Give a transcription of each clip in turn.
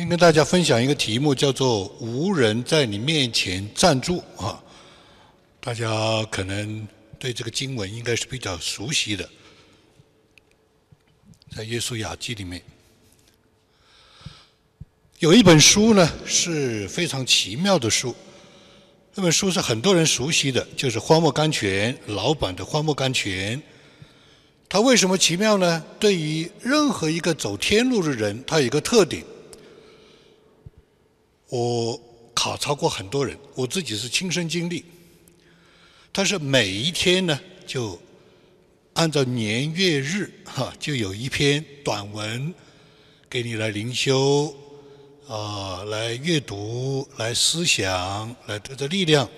先跟大家分享一个题目，叫做“无人在你面前站住”啊。大家可能对这个经文应该是比较熟悉的，在《耶稣雅集》里面有一本书呢，是非常奇妙的书。这本书是很多人熟悉的，就是荒漠甘泉老版的荒漠甘泉。它为什么奇妙呢？对于任何一个走天路的人，它有一个特点。我考察过很多人，我自己是亲身经历。他是每一天呢，就按照年月日哈，就有一篇短文给你来灵修啊，来阅读，来思想，来得到力量。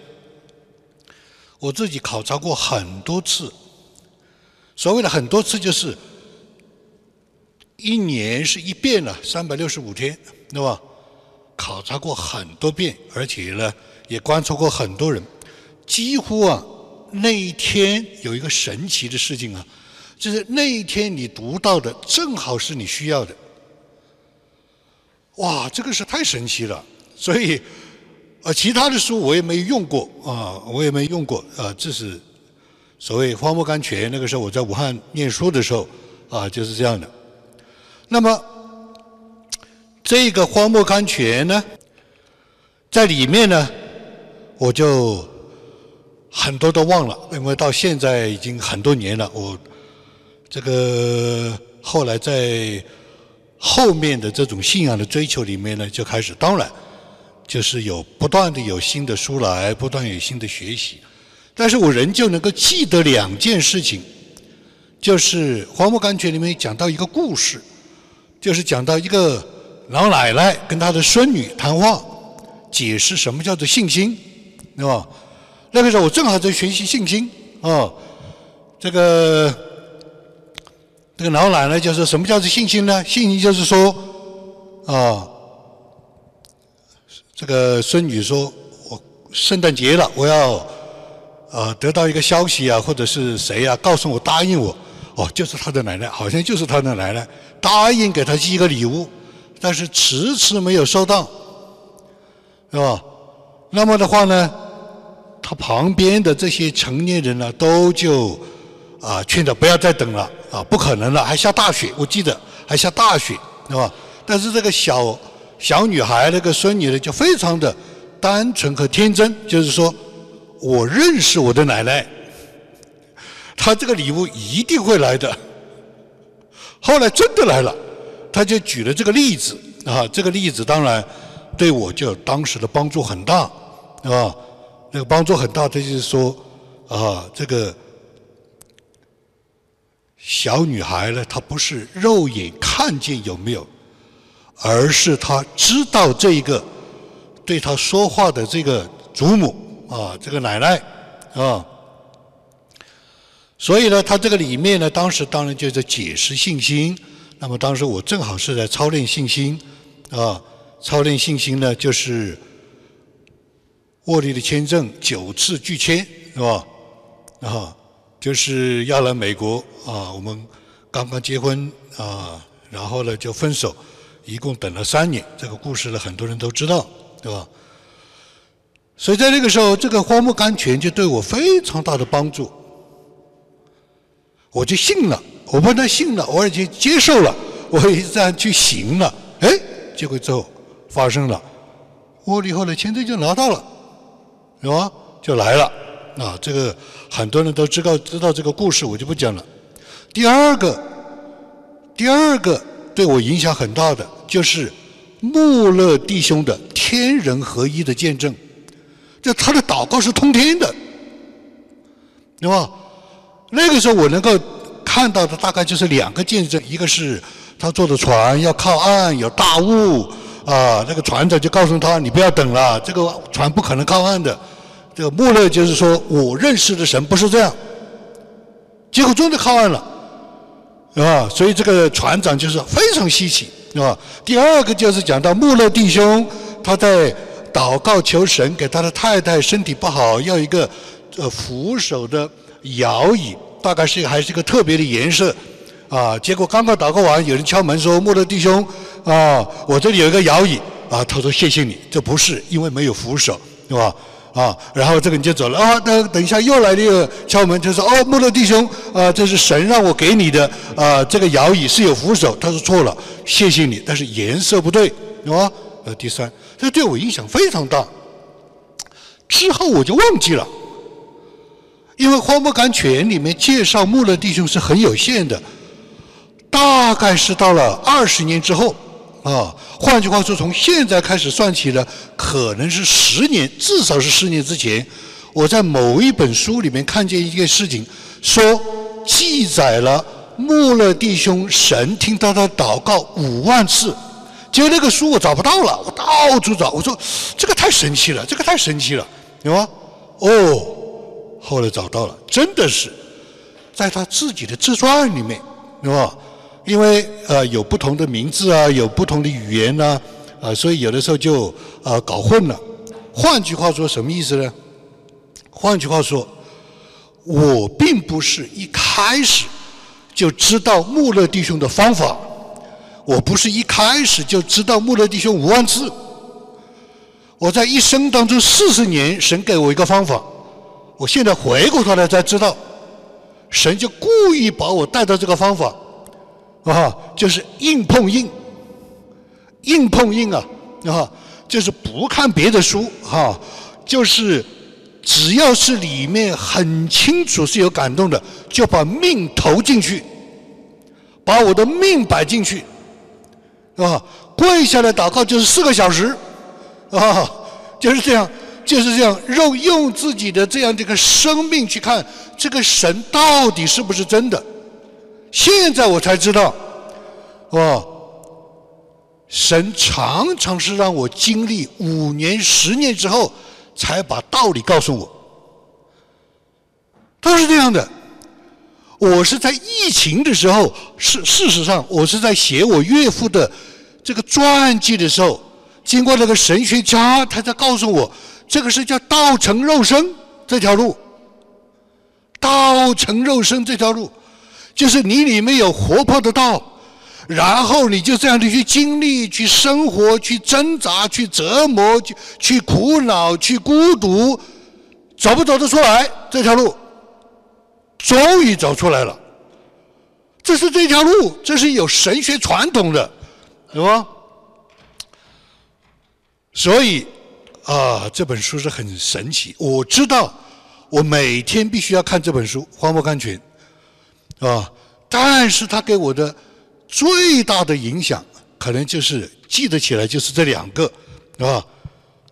我自己考察过很多次，所谓的很多次就是一年是一遍了，三百六十五天，对吧？考察过很多遍，而且呢，也观察过很多人。几乎啊，那一天有一个神奇的事情啊，就是那一天你读到的正好是你需要的。哇，这个是太神奇了！所以，呃，其他的书我也没用过啊，我也没用过啊。这是所谓花木甘泉。那个时候我在武汉念书的时候啊，就是这样的。那么，这个荒漠甘泉呢，在里面呢，我就。很多都忘了，因为到现在已经很多年了。我这个后来在后面的这种信仰的追求里面呢，就开始当然就是有不断的有新的书来，不断有新的学习。但是我仍旧能够记得两件事情，就是《荒漠甘泉》里面讲到一个故事，就是讲到一个老奶奶跟她的孙女谈话，解释什么叫做信心，对吧？那个时候我正好在学习信心，啊，这个这个老奶奶就说什么叫做信心呢？信心就是说，啊，这个孙女说，我圣诞节了，我要啊得到一个消息啊，或者是谁呀告诉我答应我，哦，就是他的奶奶，好像就是他的奶奶答应给他寄一个礼物，但是迟迟没有收到，是吧？那么的话呢？他旁边的这些成年人呢，都就啊劝他不要再等了啊，不可能了，还下大雪，我记得还下大雪，是吧？但是这个小小女孩那个孙女呢，就非常的单纯和天真，就是说我认识我的奶奶，她这个礼物一定会来的。后来真的来了，他就举了这个例子啊，这个例子当然对我就当时的帮助很大，啊？那个帮助很大，他就是说，啊，这个小女孩呢，她不是肉眼看见有没有，而是她知道这一个对她说话的这个祖母啊，这个奶奶啊，所以呢，他这个里面呢，当时当然就是解释信心。那么当时我正好是在操练信心啊，操练信心呢，就是。沃利的签证九次拒签，是吧？啊，就是要来美国啊，我们刚刚结婚啊，然后呢就分手，一共等了三年。这个故事呢，很多人都知道，对吧？所以在那个时候，这个荒漠甘泉就对我非常大的帮助，我就信了，我不但信了，我已经接受了，我已经这样去行了。哎，结果之后发生了，沃利后来签证就拿到了。是吧？就来了，啊，这个很多人都知道知道这个故事，我就不讲了。第二个，第二个对我影响很大的就是穆勒弟兄的天人合一的见证，就他的祷告是通天的，对吧？那个时候我能够看到的大概就是两个见证，一个是他坐的船要靠岸，有大雾，啊，那个船长就告诉他你不要等了，这个船不可能靠岸的。这个穆勒就是说，我认识的神不是这样，结果真的靠岸了，啊，所以这个船长就是非常稀奇，是吧？第二个就是讲到穆勒弟兄，他在祷告求神给他的太太身体不好，要一个呃扶手的摇椅，大概是还是一个特别的颜色，啊，结果刚刚祷告完，有人敲门说穆勒弟兄啊，我这里有一个摇椅啊。他说谢谢你，这不是因为没有扶手，对吧？啊，然后这个人就走了啊。等等一下又来了一个敲门，就说哦，穆勒弟兄啊，这是神让我给你的啊，这个摇椅是有扶手。他说错了，谢谢你，但是颜色不对，对吧？呃，第三，这对我影响非常大。之后我就忘记了，因为《荒漠甘泉》里面介绍穆勒弟兄是很有限的，大概是到了二十年之后，啊，换句话说，从现在开始算起呢，可能是十年，至少是十年之前，我在某一本书里面看见一件事情，说记载了穆勒弟兄神听到他祷告五万次。结果那个书我找不到了，我到处找，我说这个太神奇了，这个太神奇了，有吗？哦，后来找到了，真的是在他自己的自传里面，对吧？因为呃有不同的名字啊，有不同的语言呐，啊，所以有的时候就啊搞混了。换句话说，什么意思呢？换句话说，我并不是一开始就知道穆勒弟兄的方法。我不是一开始就知道穆勒弟兄五万次，我在一生当中四十年，神给我一个方法，我现在回过头来才知道，神就故意把我带到这个方法，啊，就是硬碰硬，硬碰硬啊，啊，就是不看别的书，哈，就是只要是里面很清楚是有感动的，就把命投进去，把我的命摆进去。啊，跪下来祷告就是四个小时，啊，就是这样，就是这样，用用自己的这样的一个生命去看这个神到底是不是真的。现在我才知道，哦，神常常是让我经历五年、十年之后，才把道理告诉我，都是这样的。我是在疫情的时候，事事实上，我是在写我岳父的这个传记的时候，经过那个神学家，他在告诉我，这个是叫道成肉身这条路。道成肉身这条路，就是你里面有活泼的道，然后你就这样的去经历、去生活、去挣扎、去折磨、去去苦恼、去孤独，走不走得出来这条路？终于走出来了，这是这条路，这是有神学传统的，是吧？所以啊，这本书是很神奇。我知道，我每天必须要看这本书《荒漠甘泉》，啊，但是它给我的最大的影响，可能就是记得起来就是这两个，啊，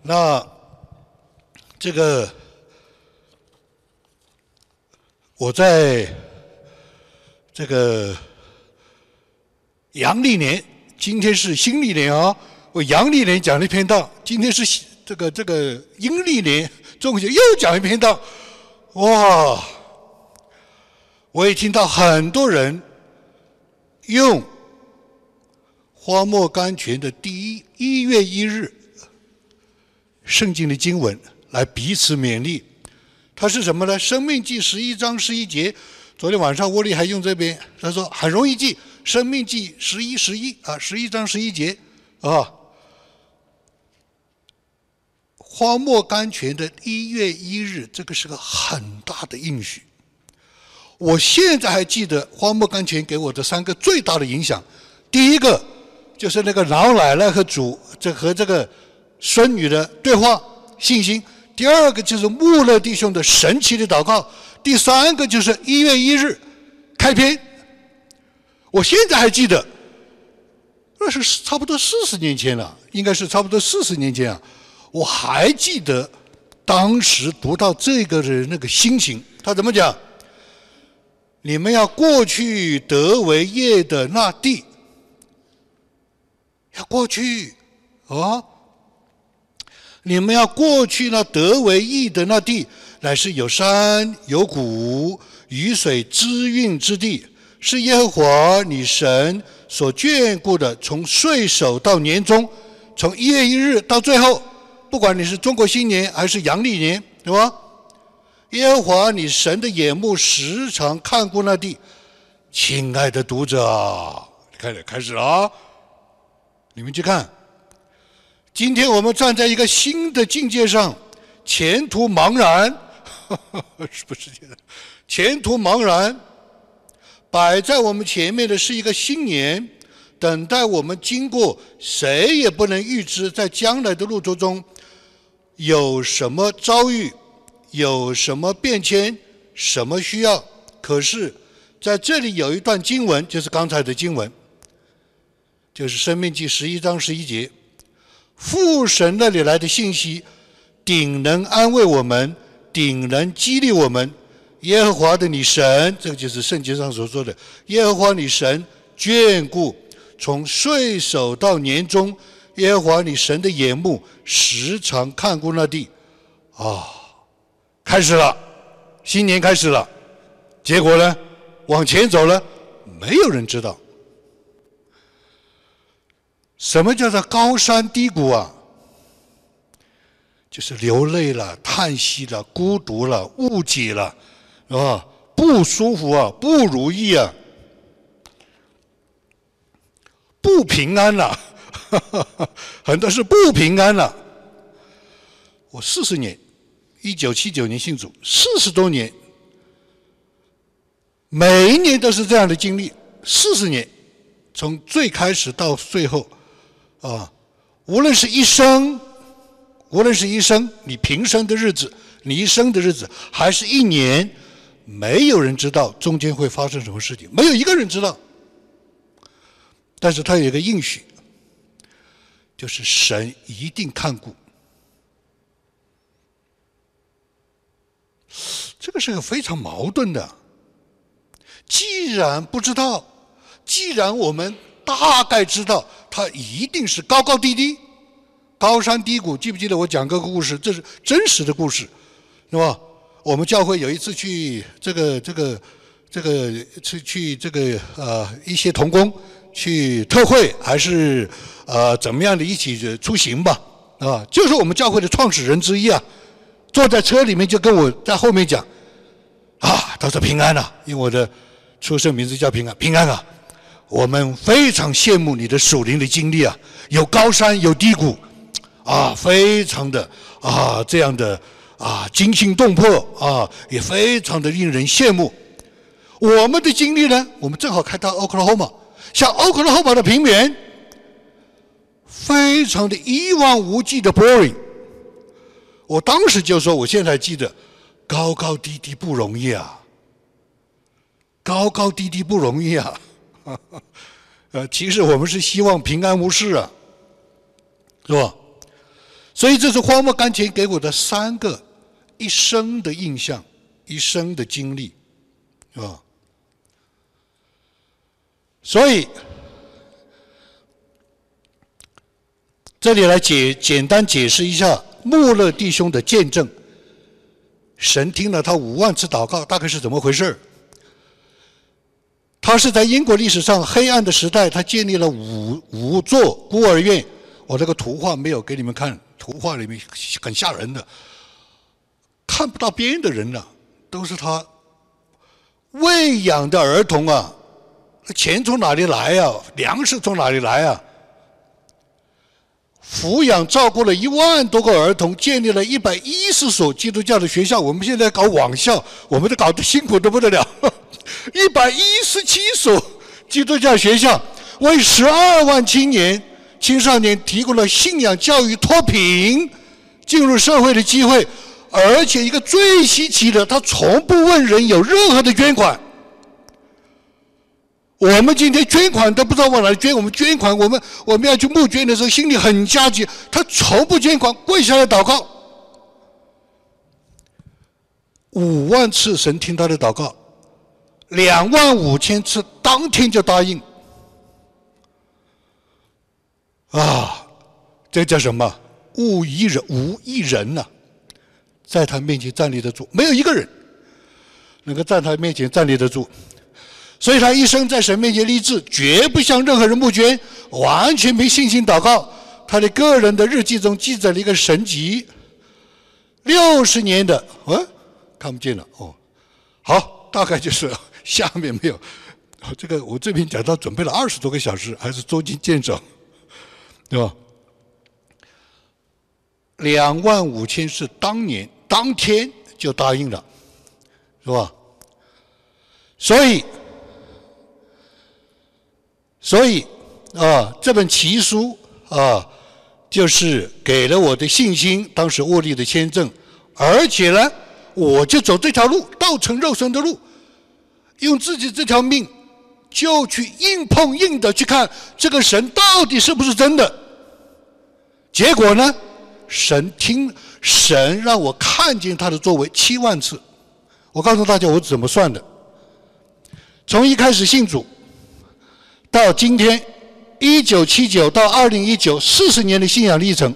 那这个。我在这个阳历年，今天是新历年啊！我阳历年讲了一篇道，今天是这个这个阴历年，中秋又讲一篇道，哇！我也听到很多人用荒漠甘泉的第一一月一日圣经的经文来彼此勉励。它是什么呢？《生命记》十一章十一节，昨天晚上沃利还用这边，他说很容易记，《生命记》十一十一啊，十一章十一节啊。荒漠甘泉的一月一日，这个是个很大的应许。我现在还记得荒漠甘泉给我的三个最大的影响，第一个就是那个老奶奶和主这和这个孙女的对话信心。第二个就是穆勒弟兄的神奇的祷告，第三个就是一月一日开篇。我现在还记得，那是差不多四十年前了，应该是差不多四十年前啊。我还记得当时读到这个的那个心情，他怎么讲？你们要过去得为业的那地，要过去啊。你们要过去那得为义的那地，乃是有山有谷、雨水滋润之地，是耶和华你神所眷顾的。从岁首到年终，从一月一日到最后，不管你是中国新年还是阳历年，对吧？耶和华你神的眼目时常看顾那地。亲爱的读者，开始开始了啊！你们去看，今天我们站在一个新的境界上，前途茫然，是不是？前途茫然，摆在我们前面的是一个新年，等待我们经过，谁也不能预知在将来的路途中有什么遭遇，有什么变迁，什么需要。可是，在这里有一段经文，就是刚才的经文。就是《生命记》十一章十一节，父神那里来的信息，顶能安慰我们，顶能激励我们。耶和华的你神，这个就是圣经上所说的，耶和华你神眷顾，从岁首到年终，耶和华你神的眼目时常看顾那地。啊，开始了，新年开始了，结果呢，往前走了，没有人知道。什么叫做高山低谷啊？就是流泪了、叹息了、孤独了、误解了，是吧？不舒服啊，不如意啊，不平安了，很多是不平安了。我四十年，一九七九年信主，四十多年，每一年都是这样的经历，四十年，从最开始到最后。啊，无论是一生，无论是一生，你平生的日子，你一生的日子，还是一年，没有人知道中间会发生什么事情，没有一个人知道。但是他有一个应许，就是神一定看顾。这个是个非常矛盾的。既然不知道，既然我们。大概知道它一定是高高低低、高山低谷。记不记得我讲过个故事？这是真实的故事，是吧？我们教会有一次去这个、这个、这个去去这个呃一些童工去特会，还是呃怎么样的一起出行吧？啊，就是我们教会的创始人之一啊，坐在车里面就跟我在后面讲啊，他说平安呐，因为我的出生名字叫平安，平安啊。我们非常羡慕你的属灵的经历啊，有高山有低谷，啊，非常的啊这样的啊惊心动魄啊，也非常的令人羡慕。我们的经历呢，我们正好开到 Oklahoma，像 Oklahoma 的平原，非常的一望无际的 boring。我当时就说，我现在记得，高高低低不容易啊，高高低低不容易啊。呃，其实我们是希望平安无事啊，是吧？所以这是荒漠甘泉给我的三个一生的印象，一生的经历，是吧？所以这里来解简单解释一下穆勒弟兄的见证。神听了他五万次祷告，大概是怎么回事？他是在英国历史上黑暗的时代，他建立了五五座孤儿院。我这个图画没有给你们看，图画里面很吓人的，看不到边的人了，都是他喂养的儿童啊！钱从哪里来呀？粮食从哪里来啊？抚养照顾了一万多个儿童，建立了一百一十所基督教的学校。我们现在搞网校，我们都搞得辛苦的不得了。一百一十七所基督教学校，为十二万青年、青少年提供了信仰教育脱贫、进入社会的机会。而且一个最稀奇的，他从不问人有任何的捐款。我们今天捐款都不知道往哪里捐，我们捐款，我们我们要去募捐的时候，心里很焦急。他从不捐款，跪下来祷告，五万次神听他的祷告，两万五千次当天就答应。啊，这叫什么？无一人，无一人呐，在他面前站立得住，没有一个人能够在他面前站立得住。所以他一生在神面前立志，绝不向任何人募捐，完全凭信心祷告。他的个人的日记中记载了一个神迹：六十年的，嗯，看不见了哦。好，大概就是下面没有。这个我这边讲到准备了二十多个小时，还是捉襟见肘。对吧？两万五千是当年当天就答应了，是吧？所以，所以啊，这本奇书啊，就是给了我的信心。当时握力的签证，而且呢，我就走这条路，道成肉身的路，用自己这条命，就去硬碰硬的去看这个神到底是不是真的。结果呢？神听神让我看见他的作为七万次，我告诉大家我怎么算的。从一开始信主到今天，一九七九到二零一九四十年的信仰历程，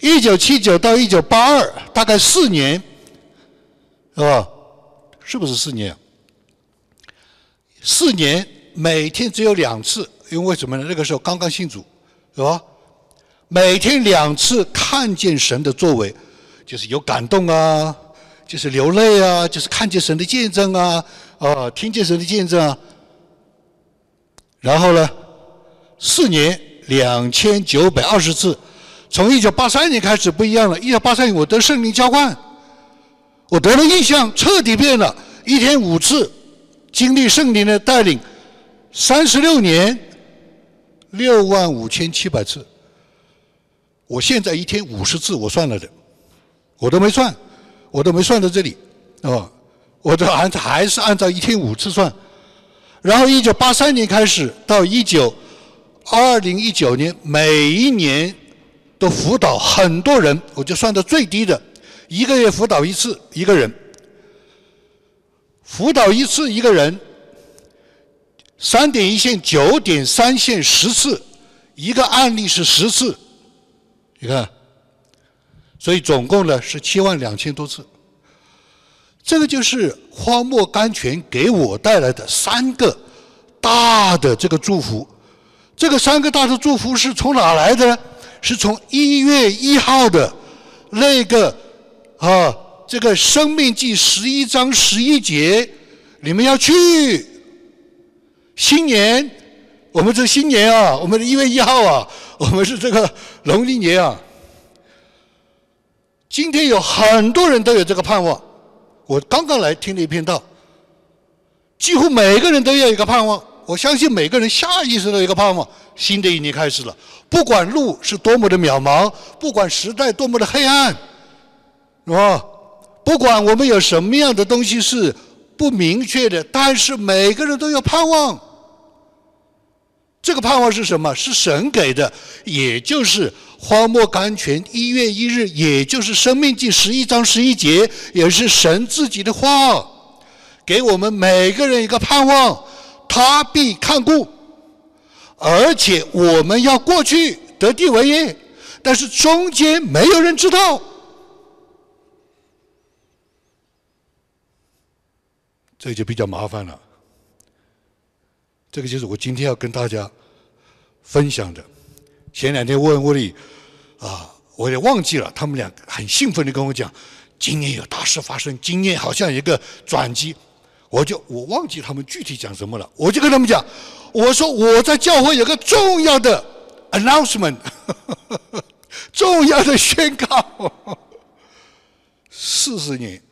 一九七九到一九八二大概四年，是吧？是不是四年？四年每天只有两次，因为什么呢？那个时候刚刚信主，是吧？每天两次看见神的作为，就是有感动啊，就是流泪啊，就是看见神的见证啊，啊，听见神的见证啊。然后呢，四年两千九百二十次，从一九八三年开始不一样了。一九八三年我得圣灵浇灌，我得了印象，彻底变了。一天五次，经历圣灵的带领，三十六年，六万五千七百次。我现在一天五十次，我算了的，我都没算，我都没算到这里，啊，我都按还是按照一天五次算。然后一九八三年开始到一九二零一九年，每一年都辅导很多人，我就算到最低的，一个月辅导一次一个人，辅导一次一个人，三点一线、九点三线十次，一个案例是十次。你看，所以总共呢是七万两千多次。这个就是荒漠甘泉给我带来的三个大的这个祝福。这个三个大的祝福是从哪来的呢？是从一月一号的那个啊，这个《生命记》十一章十一节，你们要去新年。我们这新年啊，我们的一月一号啊，我们是这个农历年啊。今天有很多人都有这个盼望。我刚刚来听了一篇道，几乎每个人都有一个盼望。我相信每个人下意识的一个盼望。新的一年开始了，不管路是多么的渺茫，不管时代多么的黑暗，是吧？不管我们有什么样的东西是不明确的，但是每个人都有盼望。这个盼望是什么？是神给的，也就是荒漠甘泉一月一日，也就是生命记十一章十一节，也是神自己的话，给我们每个人一个盼望，他必看顾，而且我们要过去得地为业，但是中间没有人知道，这就比较麻烦了。这个就是我今天要跟大家分享的。前两天问沃利，啊，我也忘记了，他们俩很兴奋的跟我讲，今年有大事发生，今年好像一个转机，我就我忘记他们具体讲什么了，我就跟他们讲，我说我在教会有个重要的 announcement，重要的宣告，四十年，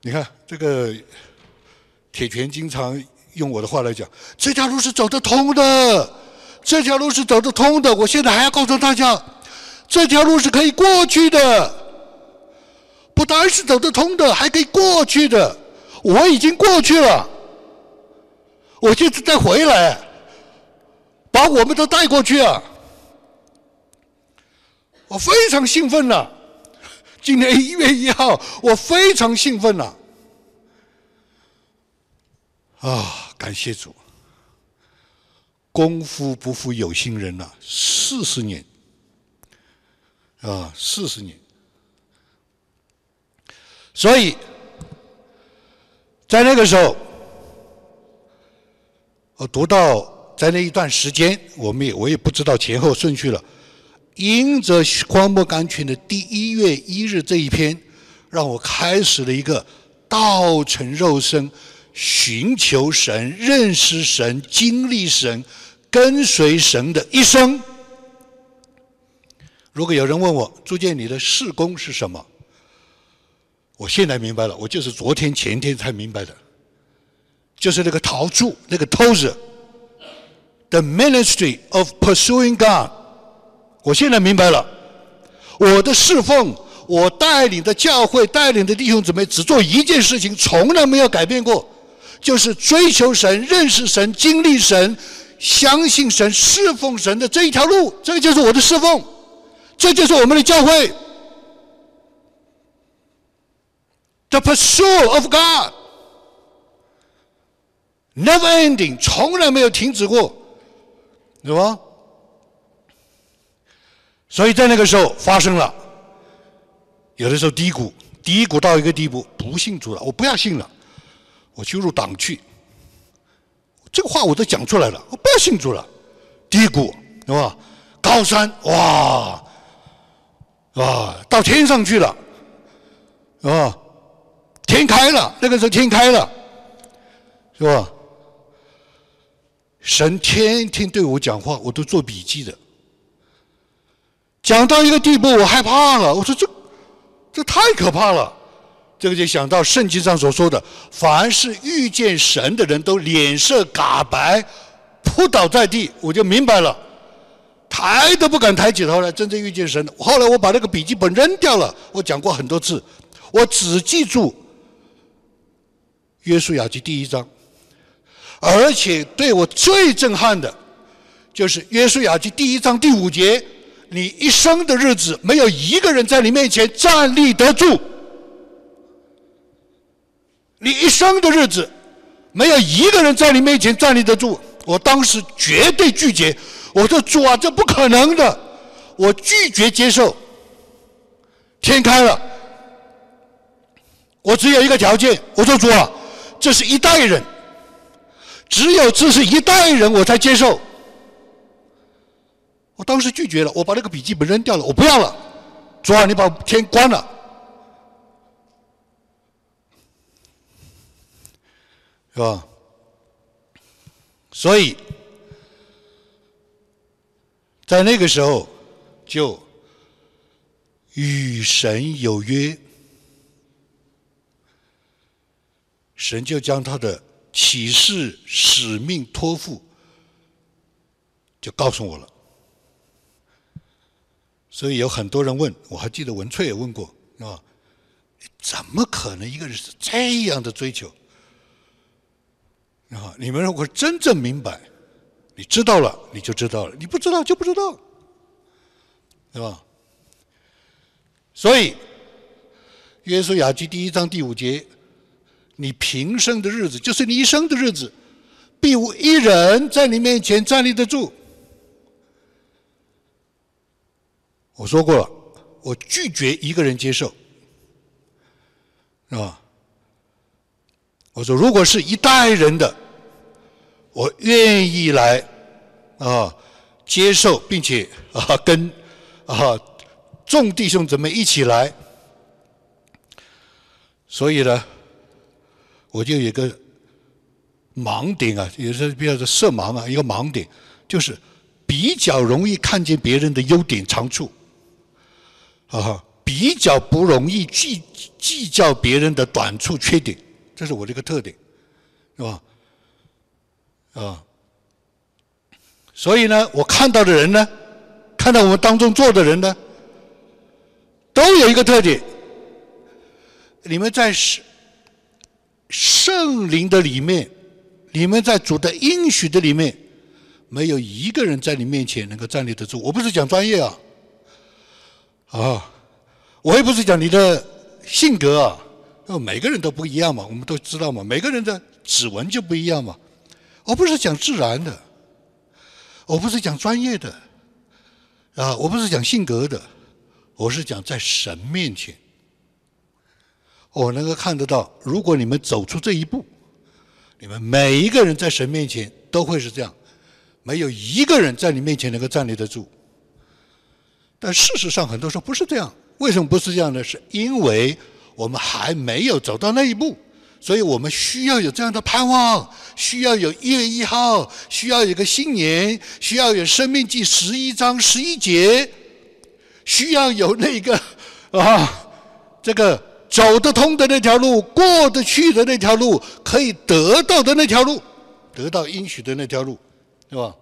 你看这个铁拳经常。用我的话来讲，这条路是走得通的，这条路是走得通的。我现在还要告诉大家，这条路是可以过去的，不单是走得通的，还可以过去的。我已经过去了，我就是再回来，把我们都带过去啊！我非常兴奋了，今年一月一号，我非常兴奋了。啊，感谢主！功夫不负有心人呐，四十年啊，四十年。所以，在那个时候，我读到在那一段时间，我们也我也不知道前后顺序了。因着荒漠甘泉的第一月一日这一篇，让我开始了一个道成肉身。寻求神、认识神、经历神、跟随神的一生，如果有人问我朱建，你的事工是什么？我现在明白了，我就是昨天前天才明白的，就是那个陶铸那个偷子，the ministry of pursuing God。我现在明白了，我的侍奉，我带领的教会，带领的弟兄姊妹，只做一件事情，从来没有改变过，就是追求神、认识神、经历神、相信神、侍奉神的这一条路。这个就是我的侍奉，这就是我们的教会。The pursuit of God, never ending，从来没有停止过，是吧？所以在那个时候发生了，有的时候低谷，低谷到一个地步，不信主了，我不要信了，我去入党去。这个话我都讲出来了，我不要信主了，低谷，是吧？高山，哇，啊，到天上去了，是吧？天开了，那个时候天开了，是吧？神天天对我讲话，我都做笔记的。讲到一个地步，我害怕了。我说这这太可怕了。这个就想到圣经上所说的：凡是遇见神的人都脸色嘎白，扑倒在地。我就明白了，抬都不敢抬起头来。真正遇见神，后来我把那个笔记本扔掉了。我讲过很多次，我只记住。约书亚记第一章，而且对我最震撼的，就是约书亚记第一章第五节：你一生的日子，没有一个人在你面前站立得住。你一生的日子，没有一个人在你面前站立得住。我当时绝对拒绝，我说主啊，这不可能的，我拒绝接受。天开了，我只有一个条件，我说主啊。这是一代人，只有这是一代人，我才接受。我当时拒绝了，我把那个笔记本扔掉了，我不要了。主啊，你把天关了，是吧？所以，在那个时候，就与神有约。神就将他的启示、使命托付，就告诉我了。所以有很多人问，我还记得文翠也问过，啊，怎么可能一个人是这样的追求？啊，你们如果真正明白，你知道了，你就知道了；你不知道就不知道，对吧？所以，约书亚记第一章第五节。你平生的日子，就是你一生的日子，必无一人在你面前站立得住。我说过了，我拒绝一个人接受，是吧？我说，如果是一代人的，我愿意来啊接受，并且啊跟啊众弟兄姊妹一起来。所以呢。我就有个盲点啊，也是比较的色盲啊，一个盲点就是比较容易看见别人的优点长处，啊，比较不容易计计较别人的短处缺点，这是我的一个特点，是吧？啊，所以呢，我看到的人呢，看到我们当中坐的人呢，都有一个特点，你们在是。圣灵的里面，你们在主的应许的里面，没有一个人在你面前能够站立得住。我不是讲专业啊，啊，我也不是讲你的性格啊，每个人都不一样嘛，我们都知道嘛，每个人的指纹就不一样嘛。我不是讲自然的，我不是讲专业的，啊，我不是讲性格的，我是讲在神面前。我能够看得到，如果你们走出这一步，你们每一个人在神面前都会是这样，没有一个人在你面前能够站立得住。但事实上，很多时候不是这样。为什么不是这样呢？是因为我们还没有走到那一步，所以我们需要有这样的盼望，需要有一月一号，需要有个新年，需要有生命记十一章十一节，需要有那个啊，这个走得通的那条路，过得去的那条路，可以得到的那条路，得到应许的那条路，对吧？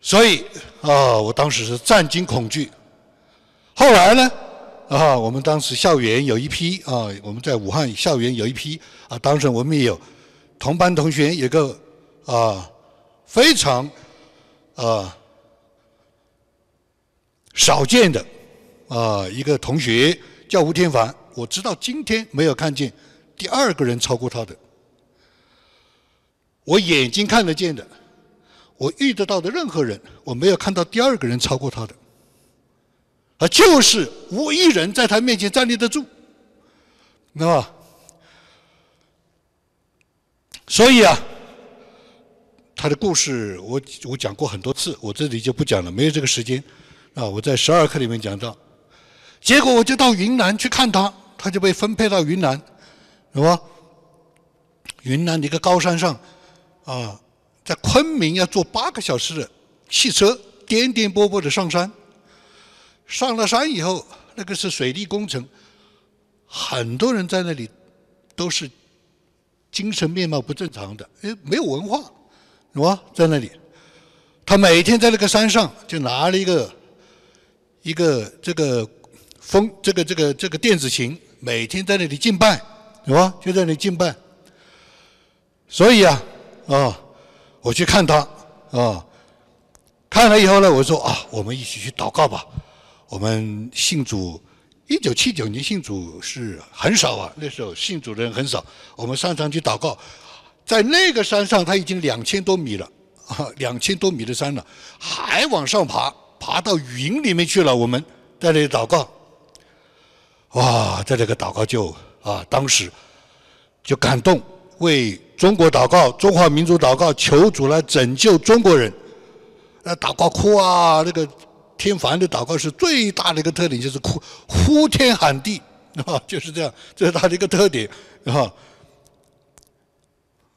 所以啊，我当时是战惊恐惧。后来呢，啊，我们当时校园有一批啊，我们在武汉校园有一批啊，当时我们也有同班同学，有个啊非常啊少见的啊一个同学叫吴天凡，我直到今天没有看见第二个人超过他的，我眼睛看得见的。我遇得到的任何人，我没有看到第二个人超过他的，啊，就是无一人在他面前站立得住，那么，所以啊，他的故事我我讲过很多次，我这里就不讲了，没有这个时间，啊，我在十二课里面讲到，结果我就到云南去看他，他就被分配到云南，是吧？云南的一个高山上，啊。在昆明要坐八个小时的汽车，颠颠簸簸的上山。上了山以后，那个是水利工程，很多人在那里都是精神面貌不正常的，哎，没有文化，是吧？在那里，他每天在那个山上就拿了一个一个这个风这个这个这个电子琴，每天在那里敬拜，是吧？就在那里敬拜。所以啊，啊。我去看他，啊，看了以后呢，我说啊，我们一起去祷告吧。我们信主，一九七九年信主是很少啊，那时候信主的人很少。我们上山去祷告，在那个山上，他已经两千多米了，啊，两千多米的山了，还往上爬，爬到云里面去了。我们在那里祷告，哇，在这个祷告就啊，当时就感动。为中国祷告，中华民族祷告，求主来拯救中国人。那祷告哭啊，那个天凡的祷告是最大的一个特点，就是哭，呼天喊地，啊，就是这样，这是他的一个特点，啊。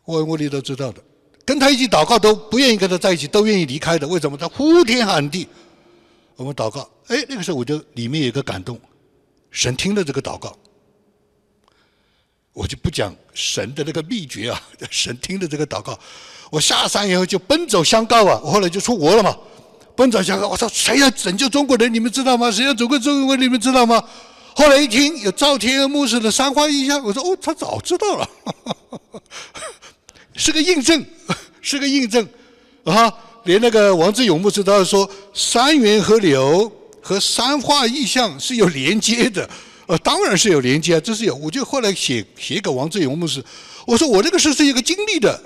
我我你都知道的，跟他一起祷告都不愿意跟他在一起，都愿意离开的。为什么？他呼天喊地，我们祷告，哎，那个时候我就里面有一个感动，神听了这个祷告。我就不讲神的那个秘诀啊，神听了这个祷告，我下山以后就奔走相告啊，我后来就出国了嘛，奔走相告，我说谁要拯救中国人，你们知道吗？谁要拯救中国，你们知道吗？后来一听有赵天恩牧师的三花异象，我说哦，他早知道了，是个印证，是个印证啊！连那个王志勇牧师都要说三元河流和三化意象是有连接的。呃，当然是有连接啊，这是有。我就后来写写给王志勇牧师，我说我这个事是一个经历的，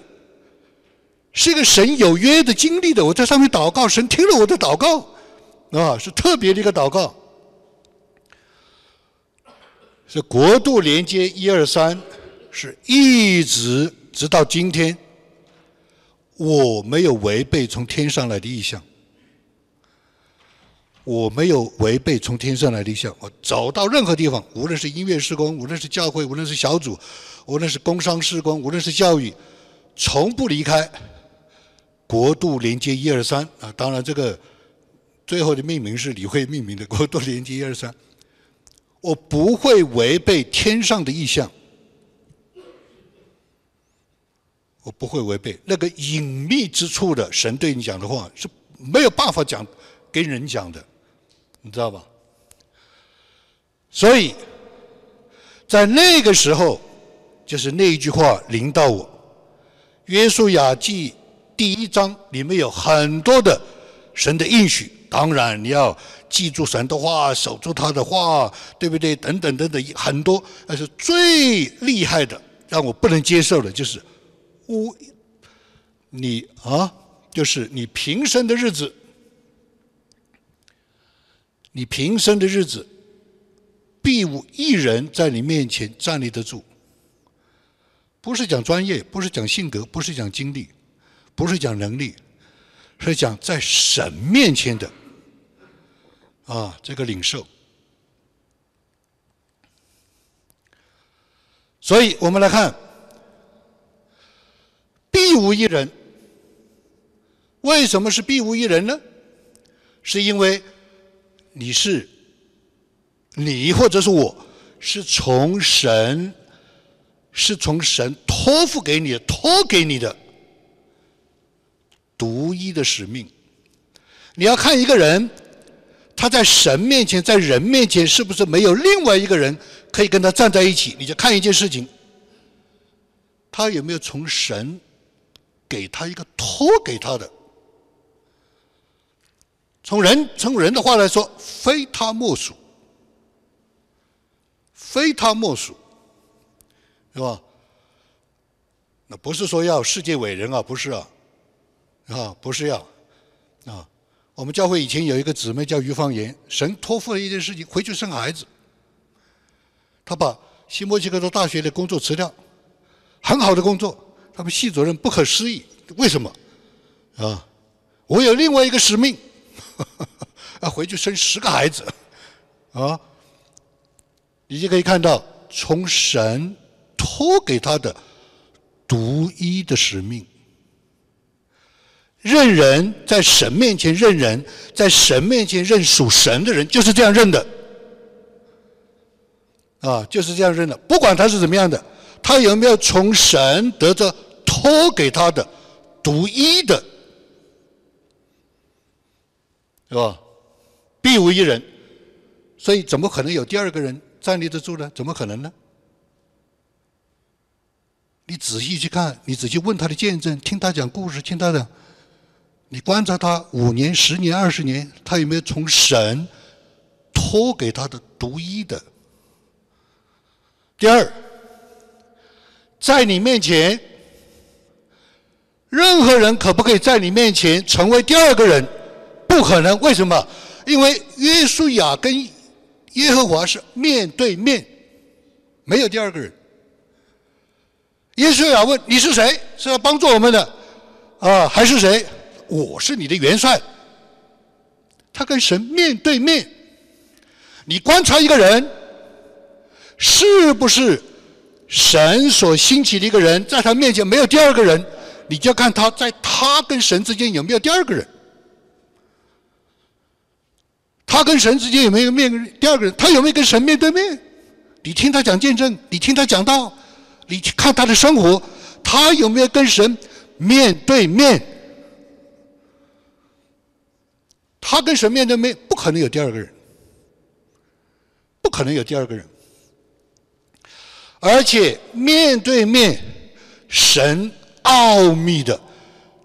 是一个神有约的经历的。我在上面祷告，神听了我的祷告，啊，是特别的一个祷告，是国度连接一二三，是一直直到今天，我没有违背从天上来的意向。我没有违背从天上来的意向，我走到任何地方，无论是音乐施工，无论是教会，无论是小组，无论是工商施工，无论是教育，从不离开国度连接一二三啊！当然，这个最后的命名是李慧命名的国度连接一二三，我不会违背天上的意向，我不会违背那个隐秘之处的神对你讲的话是没有办法讲跟人讲的。你知道吧？所以，在那个时候，就是那一句话领导我。约书亚记第一章里面有很多的神的应许，当然你要记住神的话，守住他的话，对不对？等等等等，很多。但是最厉害的，让我不能接受的，就是我，你啊，就是你平生的日子。你平生的日子，必无一人在你面前站立得住。不是讲专业，不是讲性格，不是讲经历，不是讲能力，是讲在神面前的啊这个领受。所以我们来看，必无一人。为什么是必无一人呢？是因为你是你或者是我是从神是从神托付给你托给你的独一的使命。你要看一个人，他在神面前，在人面前，是不是没有另外一个人可以跟他站在一起？你就看一件事情，他有没有从神给他一个托给他的？从人从人的话来说，非他莫属，非他莫属，是吧？那不是说要世界伟人啊，不是啊，啊，不是要啊。我们教会以前有一个姊妹叫于芳言，神托付了一件事情，回去生孩子。他把新墨西哥州大学的工作辞掉，很好的工作，他们系主任不可思议，为什么？啊，我有另外一个使命。要回去生十个孩子，啊！你就可以看到，从神托给他的独一的使命，认人在神面前认人，在神面前认属神的人，就是这样认的，啊，就是这样认的。不管他是怎么样的，他有没有从神得着托给他的独一的。是吧？必无一人，所以怎么可能有第二个人站立得住呢？怎么可能呢？你仔细去看，你仔细问他的见证，听他讲故事，听他的，你观察他五年、十年、二十年，他有没有从神托给他的独一的？第二，在你面前，任何人可不可以在你面前成为第二个人？不可能，为什么？因为约书亚跟耶和华是面对面，没有第二个人。耶稣亚问：“你是谁？是要帮助我们的啊，还是谁？”我是你的元帅。他跟神面对面。你观察一个人，是不是神所兴起的一个人，在他面前没有第二个人，你就看他在他跟神之间有没有第二个人。他跟神之间有没有面？第二个人，他有没有跟神面对面？你听他讲见证，你听他讲道，你去看他的生活，他有没有跟神面对面？他跟神面对面，不可能有第二个人，不可能有第二个人。而且面对面，神奥秘的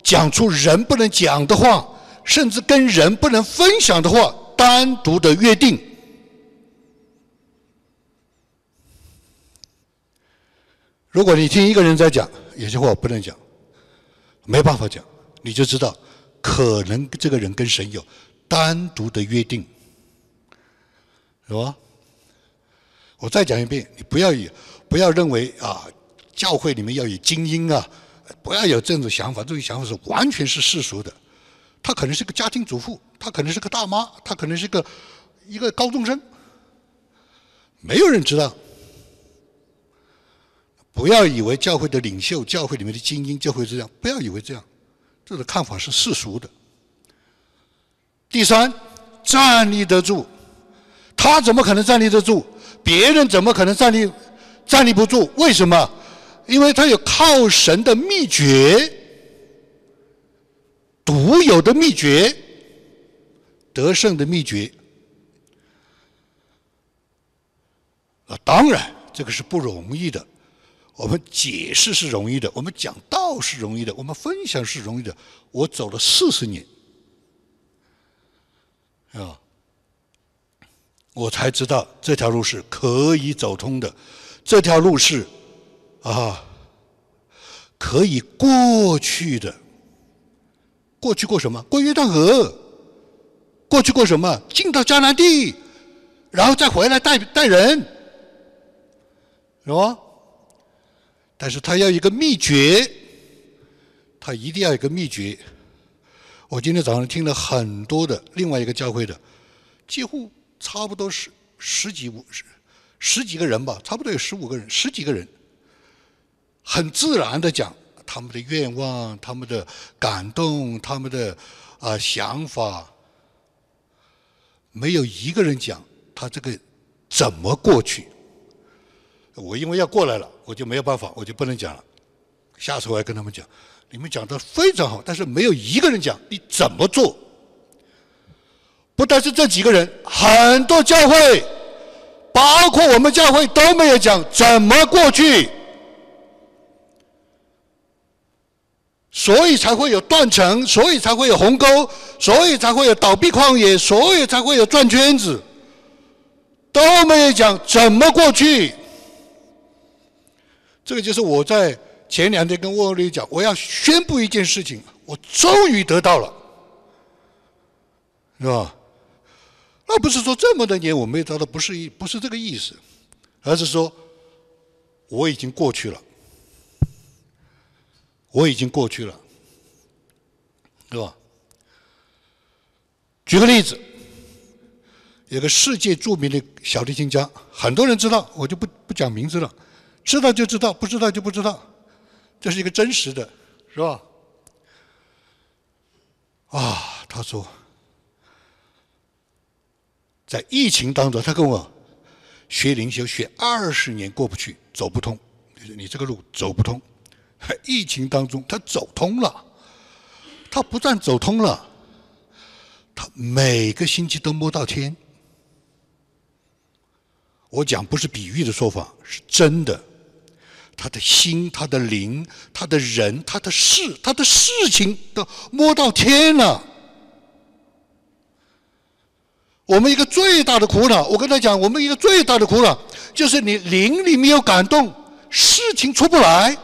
讲出人不能讲的话，甚至跟人不能分享的话。单独的约定，如果你听一个人在讲，有些话我不能讲，没办法讲，你就知道可能这个人跟神有单独的约定，是吧？我再讲一遍，你不要以不要认为啊，教会里面要有精英啊，不要有这种想法，这种想法是完全是世俗的。他可能是个家庭主妇，他可能是个大妈，他可能是个一个高中生，没有人知道。不要以为教会的领袖、教会里面的精英就会这样，不要以为这样，这种看法是世俗的。第三，站立得住，他怎么可能站立得住？别人怎么可能站立站立不住？为什么？因为他有靠神的秘诀。独有的秘诀，得胜的秘诀啊！当然，这个是不容易的。我们解释是容易的，我们讲道是容易的，我们分享是容易的。我走了四十年，啊，我才知道这条路是可以走通的，这条路是啊可以过去的。过去过什么？过约旦河。过去过什么？进到迦南地，然后再回来带带人，是吧？但是他要一个秘诀，他一定要一个秘诀。我今天早上听了很多的另外一个教会的，几乎差不多十十几五十十几个人吧，差不多有十五个人，十几个人，很自然的讲。他们的愿望，他们的感动，他们的啊想法，没有一个人讲他这个怎么过去。我因为要过来了，我就没有办法，我就不能讲了。下次我要跟他们讲，你们讲的非常好，但是没有一个人讲你怎么做。不但是这几个人，很多教会，包括我们教会都没有讲怎么过去，所以才会有断层，所以才会有鸿沟，所以才会有倒闭旷野，所以才会有转圈子，都没有讲怎么过去。这个就是我在前两天跟沃利讲，我要宣布一件事情，我终于得到了，是吧？那不是说这么多年我没有得到，不是一不是这个意思，而是说我已经过去了，我已经过去了，是吧？举个例子，有个世界著名的小提琴家，很多人知道，我就不不讲名字了，知道就知道，不知道就不知道，这是一个真实的，是吧？啊，他说。在疫情当中，他跟我学灵修，学二十年过不去，走不通。你这个路走不通。疫情当中，他走通了。他不但走通了，他每个星期都摸到天。我讲不是比喻的说法，是真的。他的心、他的灵、他的人、他的事、他的事情都摸到天了。我们一个最大的苦恼，我跟他讲，我们一个最大的苦恼就是你灵里面要感动，事情出不来；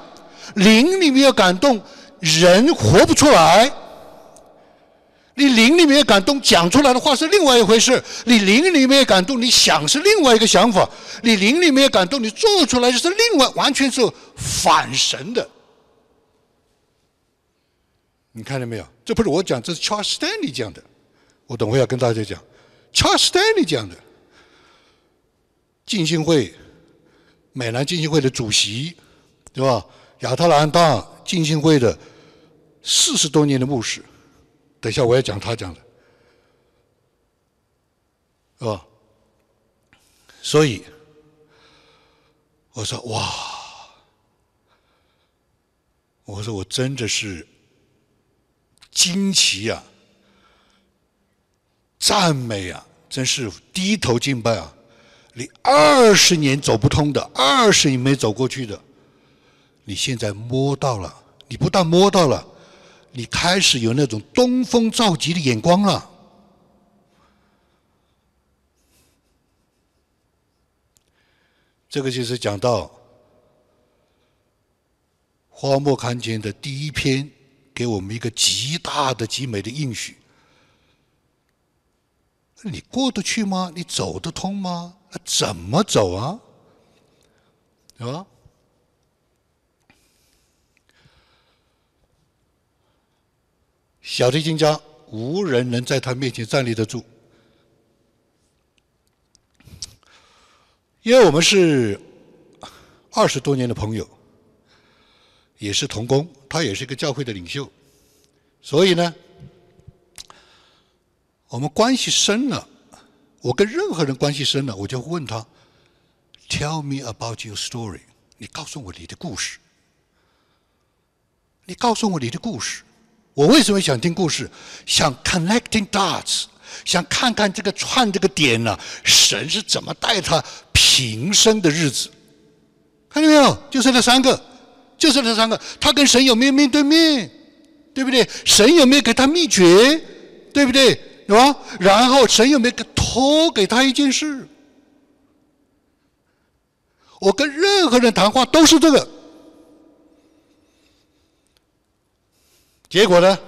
灵里面要感动，人活不出来。你灵里面有感动，讲出来的话是另外一回事；你灵里面有感动，你想是另外一个想法；你灵里面有感动，你做出来就是另外完全是反神的。你看到没有？这不是我讲，这是 Charles Stanley 讲的。我等会要跟大家讲。Charles Stanley 讲的，浸信会，美南浸信会的主席，对吧？亚特兰大浸信会的四十多年的牧师，等一下我要讲他讲的，是吧？所以我说哇，我说我真的是惊奇啊！赞美啊，真是低头敬拜啊！你二十年走不通的，二十年没走过去的，你现在摸到了。你不但摸到了，你开始有那种东风造极的眼光了。这个就是讲到荒漠看见的第一篇，给我们一个极大的极美的应许。你过得去吗？你走得通吗？怎么走啊？是小提琴家无人能在他面前站立得住，因为我们是二十多年的朋友，也是同工，他也是一个教会的领袖，所以呢。我们关系深了，我跟任何人关系深了，我就问他：“Tell me about your story。”你告诉我你的故事。你告诉我你的故事。我为什么想听故事？想 connecting dots，想看看这个串这个点呢？神是怎么带他平生的日子？看见没有？就是那三个，就是那三个。他跟神有没有面对面？对不对？神有没有给他秘诀？对不对？是吧？然后神有没有托给他一件事？我跟任何人谈话都是这个。结果呢？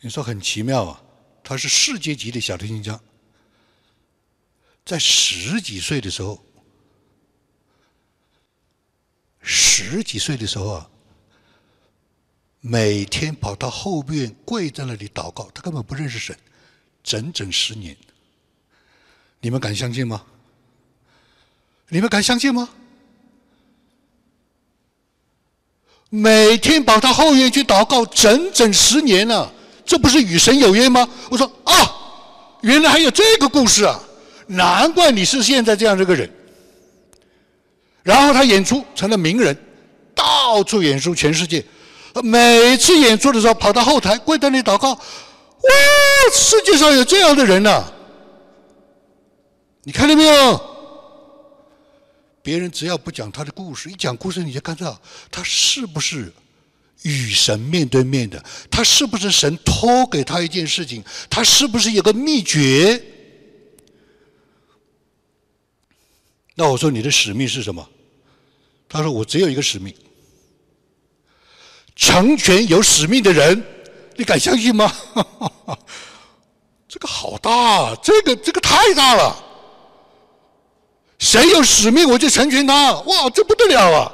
你说很奇妙啊！他是世界级的小提琴家，在十几岁的时候，十几岁的时候啊。每天跑到后边跪在那里祷告，他根本不认识神，整整十年。你们敢相信吗？你们敢相信吗？每天跑到后院去祷告，整整十年了，这不是与神有约吗？我说啊，原来还有这个故事啊，难怪你是现在这样这个人。然后他演出成了名人，到处演出全世界，每次演出的时候跑到后台跪在那里祷告，哇，世界上有这样的人呐！你看到没有？别人只要不讲他的故事，一讲故事你就看到他是不是与神面对面的，他是不是神托给他一件事情，他是不是有个秘诀？那我说你的使命是什么？他说我只有一个使命，成全有使命的人，你敢相信吗？这个好大，啊这个这个太大了。谁有使命，我就成全他。哇，这不得了啊！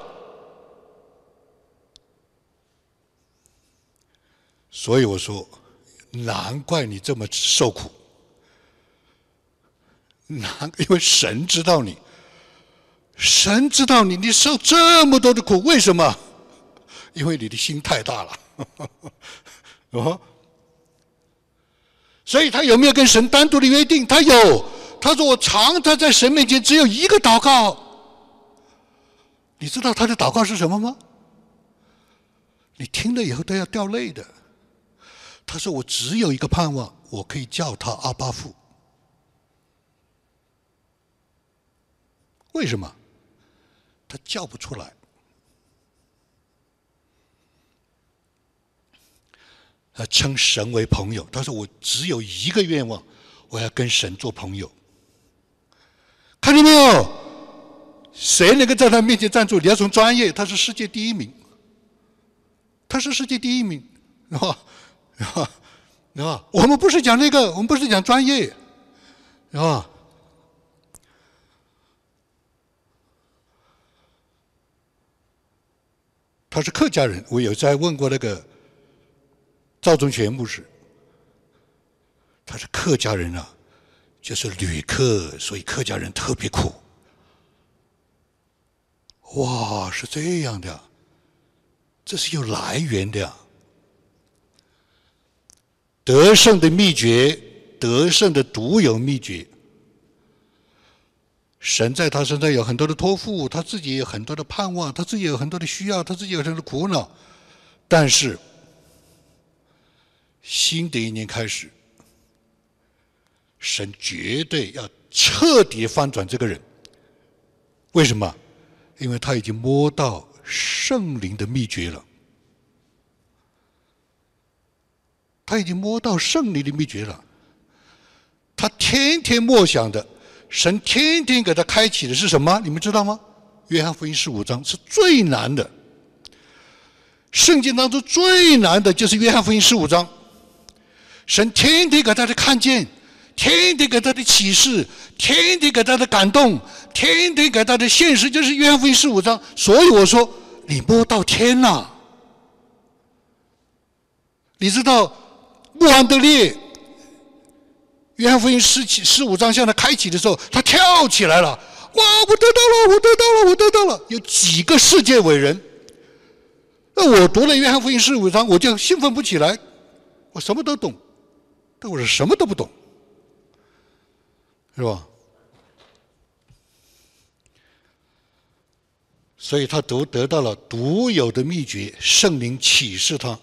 所以我说，难怪你这么受苦。难，因为神知道你，神知道你，你受这么多的苦，为什么？因为你的心太大了。哦，所以他有没有跟神单独的约定？他有。他说：“我常常在神面前只有一个祷告。你知道他的祷告是什么吗？你听了以后都要掉泪的。他说：‘我只有一个盼望，我可以叫他阿巴父。’为什么？他叫不出来。他称神为朋友。他说：‘我只有一个愿望，我要跟神做朋友。’看见没有？谁能够在他面前站住？你要从专业，他是世界第一名，他是世界第一名，是吧？是吧？我们不是讲那个，我们不是讲专业，是吧？他是客家人，我有在问过那个赵忠全牧师，他是客家人啊。就是旅客，所以客家人特别苦。哇，是这样的，这是有来源的。得胜的秘诀，得胜的独有秘诀。神在他身上有很多的托付，他自己有很多的盼望，他自己有很多的需要，他自己有很多的苦恼。但是，新的一年开始。神绝对要彻底翻转这个人，为什么？因为他已经摸到圣灵的秘诀了，他已经摸到圣灵的秘诀了。他天天默想的，神天天给他开启的是什么？你们知道吗？约翰福音十五章是最难的，圣经当中最难的就是约翰福音十五章，神天天给他的看见。天天给他的启示，天天给他的感动，天天给他的现实，就是约翰福音十五章。所以我说，你摸到天了。你知道穆罕德烈，约翰福音十七十五章向他开启的时候，他跳起来了。哇！我得到了，我得到了，我得到了。有几个世界伟人？那我读了约翰福音十五章，我就兴奋不起来。我什么都懂，但我是什么都不懂。是吧？所以他都得到了独有的秘诀，圣灵启示他